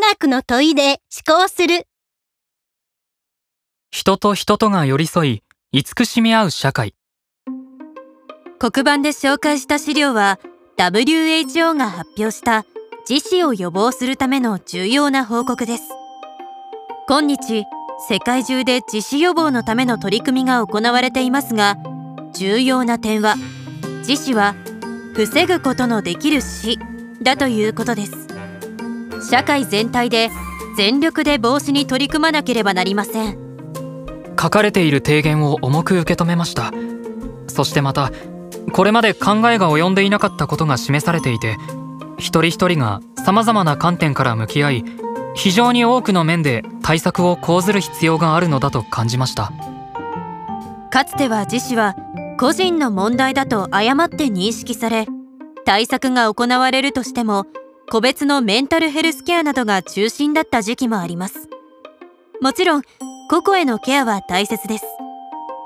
学の問いで思考する。人と人とが寄り添い、慈しみ合う社会。黒板で紹介した資料は WHO が発表した自死を予防するための重要な報告です今日世界中で自死予防のための取り組みが行われていますが重要な点は自死は防ぐことのできる死だということです社会全体で全力で防止に取り組まなければなりません。書かれている提言を重く受け止めました。そしてまたこれまで考えが及んでいなかったことが示されていて一人一人が様々な観点から向き合い非常に多くの面で対策を講ずる必要があるのだと感じました。かつては自死は個人の問題だと誤って認識され対策が行われるとしても個別のメンタルヘルスケアなどが中心だった時期もあります。もちろん個々へのケアは大切です。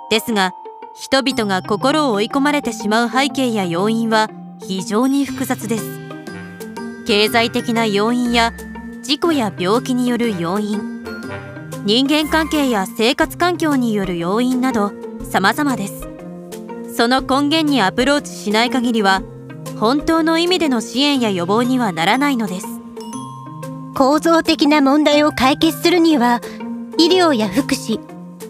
ですが人々が心を追い込まれてしまう背景や要因は非常に複雑です。経済的な要因や事故や病気による要因人間関係や生活環境による要因など様々です。その根源にアプローチしない限りは本当の意味での支援や予防にはならないのです。構造的な問題を解決するには医療や福祉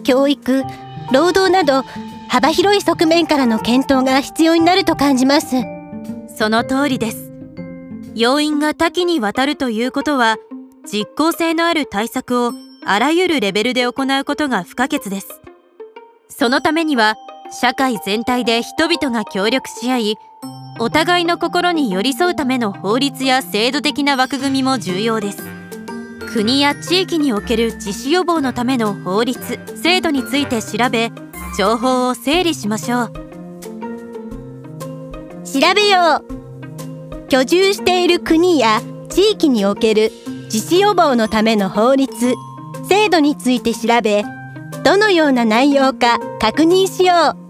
教育労働など幅広い側面からの検討が必要になると感じます。その通りです。要因が多岐にわたるということは実効性のある対策をあらゆるレベルで行うことが不可欠です。そのためには社会全体で人々が協力し合いお互いの心に寄り添うための法律や制度的な枠組みも重要です。国や地域における自死予防のための法律制度について調べ情報を整理しましょう。調べよう。居住している国や地域における自死予防のための法律制度について調べどのような内容か確認しよう。